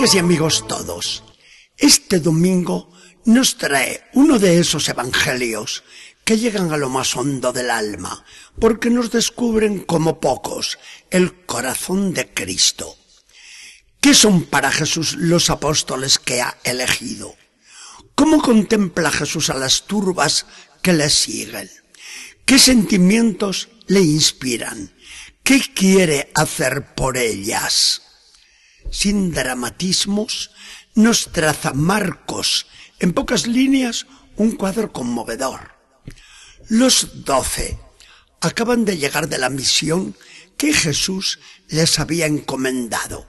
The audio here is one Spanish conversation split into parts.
Amigas y amigos todos, este domingo nos trae uno de esos evangelios que llegan a lo más hondo del alma, porque nos descubren como pocos el corazón de Cristo. ¿Qué son para Jesús los apóstoles que ha elegido? ¿Cómo contempla Jesús a las turbas que le siguen? ¿Qué sentimientos le inspiran? ¿Qué quiere hacer por ellas? Sin dramatismos, nos traza Marcos, en pocas líneas, un cuadro conmovedor. Los doce acaban de llegar de la misión que Jesús les había encomendado.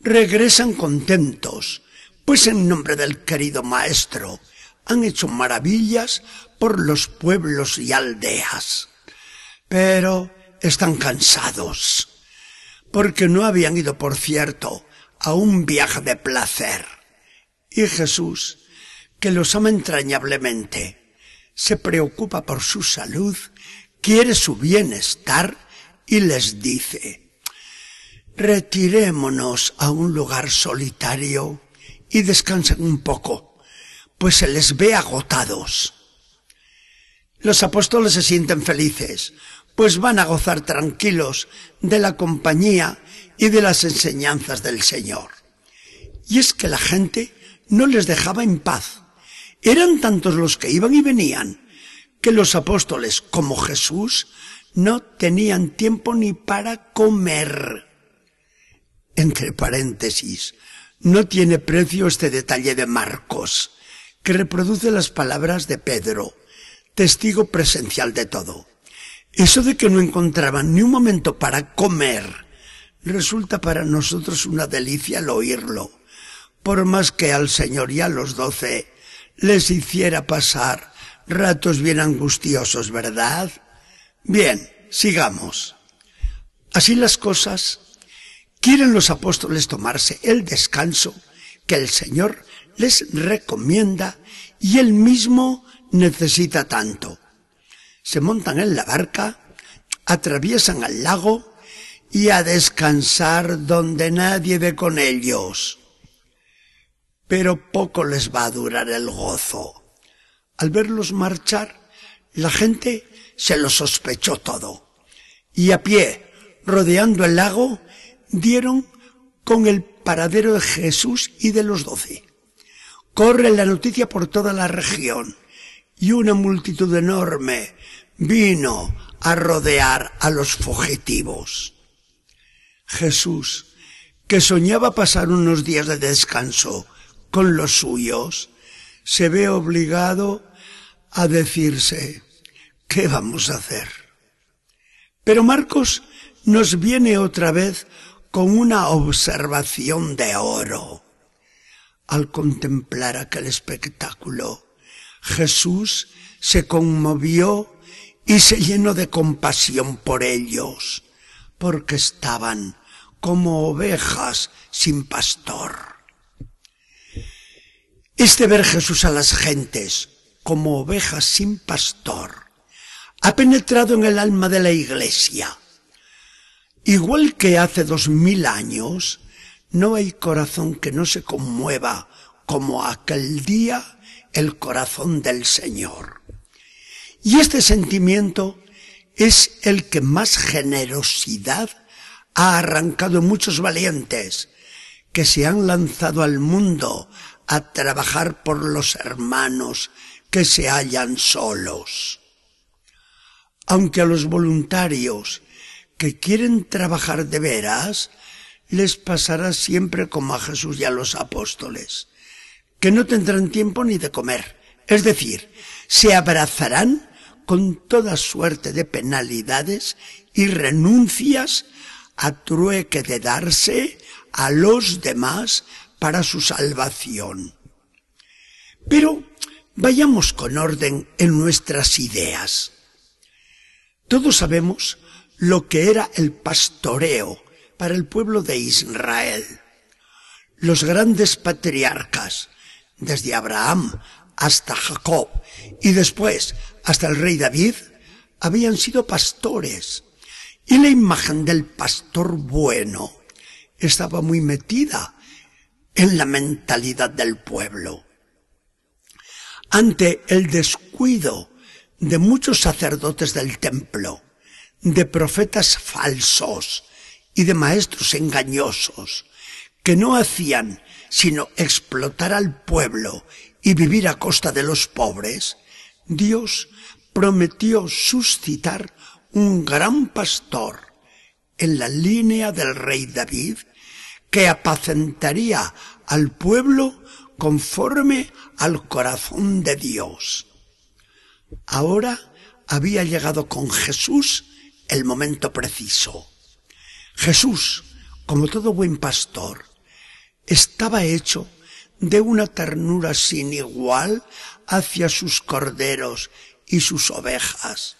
Regresan contentos, pues en nombre del querido Maestro han hecho maravillas por los pueblos y aldeas. Pero están cansados, porque no habían ido, por cierto, a un viaje de placer. Y Jesús, que los ama entrañablemente, se preocupa por su salud, quiere su bienestar y les dice, retirémonos a un lugar solitario y descansen un poco, pues se les ve agotados. Los apóstoles se sienten felices, pues van a gozar tranquilos de la compañía y de las enseñanzas del Señor. Y es que la gente no les dejaba en paz. Eran tantos los que iban y venían, que los apóstoles, como Jesús, no tenían tiempo ni para comer. Entre paréntesis, no tiene precio este detalle de Marcos, que reproduce las palabras de Pedro, testigo presencial de todo. Eso de que no encontraban ni un momento para comer, resulta para nosotros una delicia al oírlo, por más que al Señor y a los doce les hiciera pasar ratos bien angustiosos, ¿verdad? Bien, sigamos. Así las cosas, quieren los apóstoles tomarse el descanso que el Señor les recomienda y él mismo necesita tanto. Se montan en la barca, atraviesan al lago y a descansar donde nadie ve con ellos. Pero poco les va a durar el gozo. Al verlos marchar, la gente se lo sospechó todo. Y a pie, rodeando el lago, dieron con el paradero de Jesús y de los doce. Corre la noticia por toda la región y una multitud enorme vino a rodear a los fugitivos. Jesús, que soñaba pasar unos días de descanso con los suyos, se ve obligado a decirse, ¿qué vamos a hacer? Pero Marcos nos viene otra vez con una observación de oro. Al contemplar aquel espectáculo, Jesús se conmovió y se llenó de compasión por ellos, porque estaban como ovejas sin pastor. Este ver Jesús a las gentes como ovejas sin pastor ha penetrado en el alma de la iglesia. Igual que hace dos mil años, no hay corazón que no se conmueva como aquel día el corazón del Señor. Y este sentimiento es el que más generosidad ha arrancado muchos valientes que se han lanzado al mundo a trabajar por los hermanos que se hallan solos. Aunque a los voluntarios que quieren trabajar de veras, les pasará siempre como a Jesús y a los apóstoles, que no tendrán tiempo ni de comer. Es decir, se abrazarán con toda suerte de penalidades y renuncias a trueque de darse a los demás para su salvación. Pero vayamos con orden en nuestras ideas. Todos sabemos lo que era el pastoreo para el pueblo de Israel. Los grandes patriarcas, desde Abraham hasta Jacob y después hasta el rey David, habían sido pastores. Y la imagen del pastor bueno estaba muy metida en la mentalidad del pueblo. Ante el descuido de muchos sacerdotes del templo, de profetas falsos y de maestros engañosos, que no hacían sino explotar al pueblo y vivir a costa de los pobres, Dios prometió suscitar un gran pastor en la línea del rey David que apacentaría al pueblo conforme al corazón de Dios. Ahora había llegado con Jesús el momento preciso. Jesús, como todo buen pastor, estaba hecho de una ternura sin igual hacia sus corderos y sus ovejas,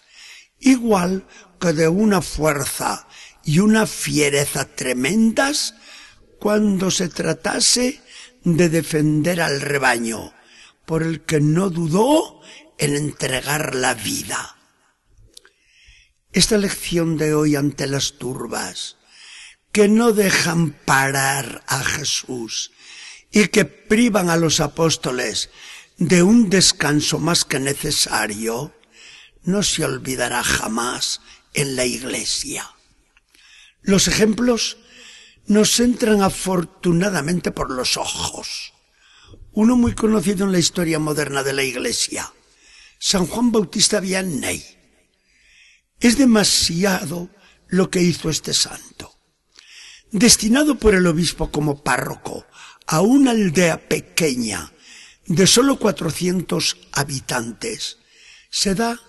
igual que de una fuerza y una fiereza tremendas cuando se tratase de defender al rebaño, por el que no dudó en entregar la vida. Esta lección de hoy ante las turbas, que no dejan parar a Jesús y que privan a los apóstoles de un descanso más que necesario, no se olvidará jamás en la iglesia. Los ejemplos nos entran afortunadamente por los ojos. Uno muy conocido en la historia moderna de la Iglesia, San Juan Bautista Vianney. Es demasiado lo que hizo este santo. Destinado por el obispo como párroco a una aldea pequeña de solo 400 habitantes, se da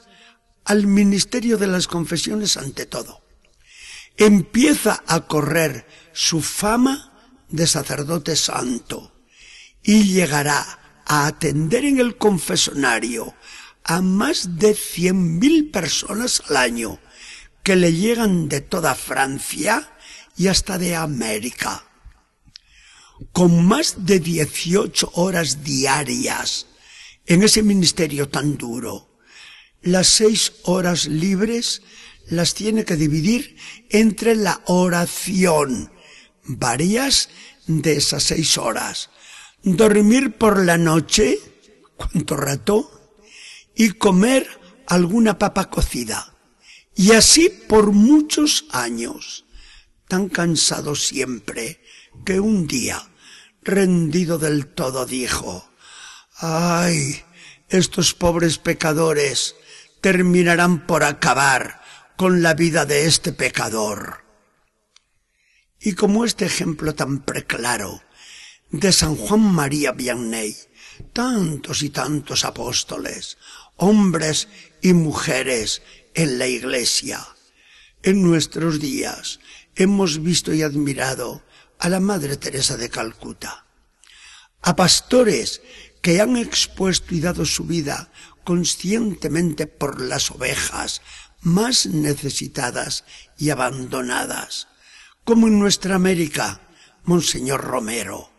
al ministerio de las confesiones ante todo. Empieza a correr su fama de sacerdote santo y llegará a atender en el confesonario a más de cien mil personas al año que le llegan de toda Francia y hasta de América. Con más de 18 horas diarias en ese ministerio tan duro, las seis horas libres las tiene que dividir entre la oración varias de esas seis horas. Dormir por la noche, cuánto rato, y comer alguna papa cocida. Y así por muchos años, tan cansado siempre, que un día, rendido del todo, dijo, ay, estos pobres pecadores terminarán por acabar con la vida de este pecador. Y como este ejemplo tan preclaro de San Juan María Vianney, tantos y tantos apóstoles, hombres y mujeres en la iglesia, en nuestros días hemos visto y admirado a la Madre Teresa de Calcuta, a pastores que han expuesto y dado su vida conscientemente por las ovejas más necesitadas y abandonadas, como en nuestra América, Monseñor Romero,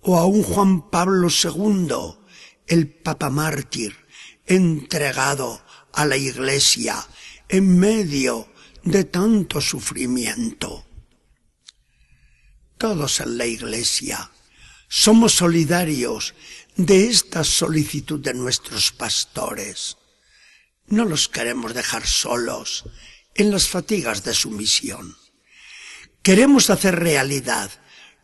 o a un Juan Pablo II, el Papa mártir, entregado a la Iglesia en medio de tanto sufrimiento. Todos en la Iglesia somos solidarios de esta solicitud de nuestros pastores. No los queremos dejar solos en las fatigas de su misión. Queremos hacer realidad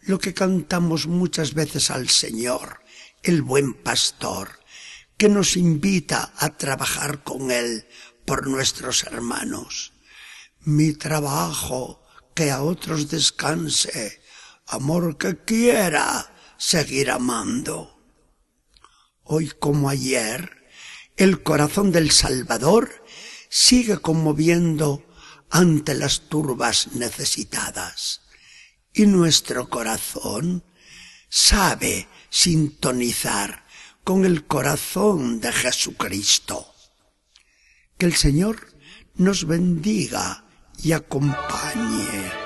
lo que cantamos muchas veces al Señor, el buen pastor, que nos invita a trabajar con Él por nuestros hermanos. Mi trabajo, que a otros descanse, amor que quiera seguir amando. Hoy como ayer, el corazón del Salvador sigue conmoviendo ante las turbas necesitadas. Y nuestro corazón sabe sintonizar con el corazón de Jesucristo. Que el Señor nos bendiga y acompañe.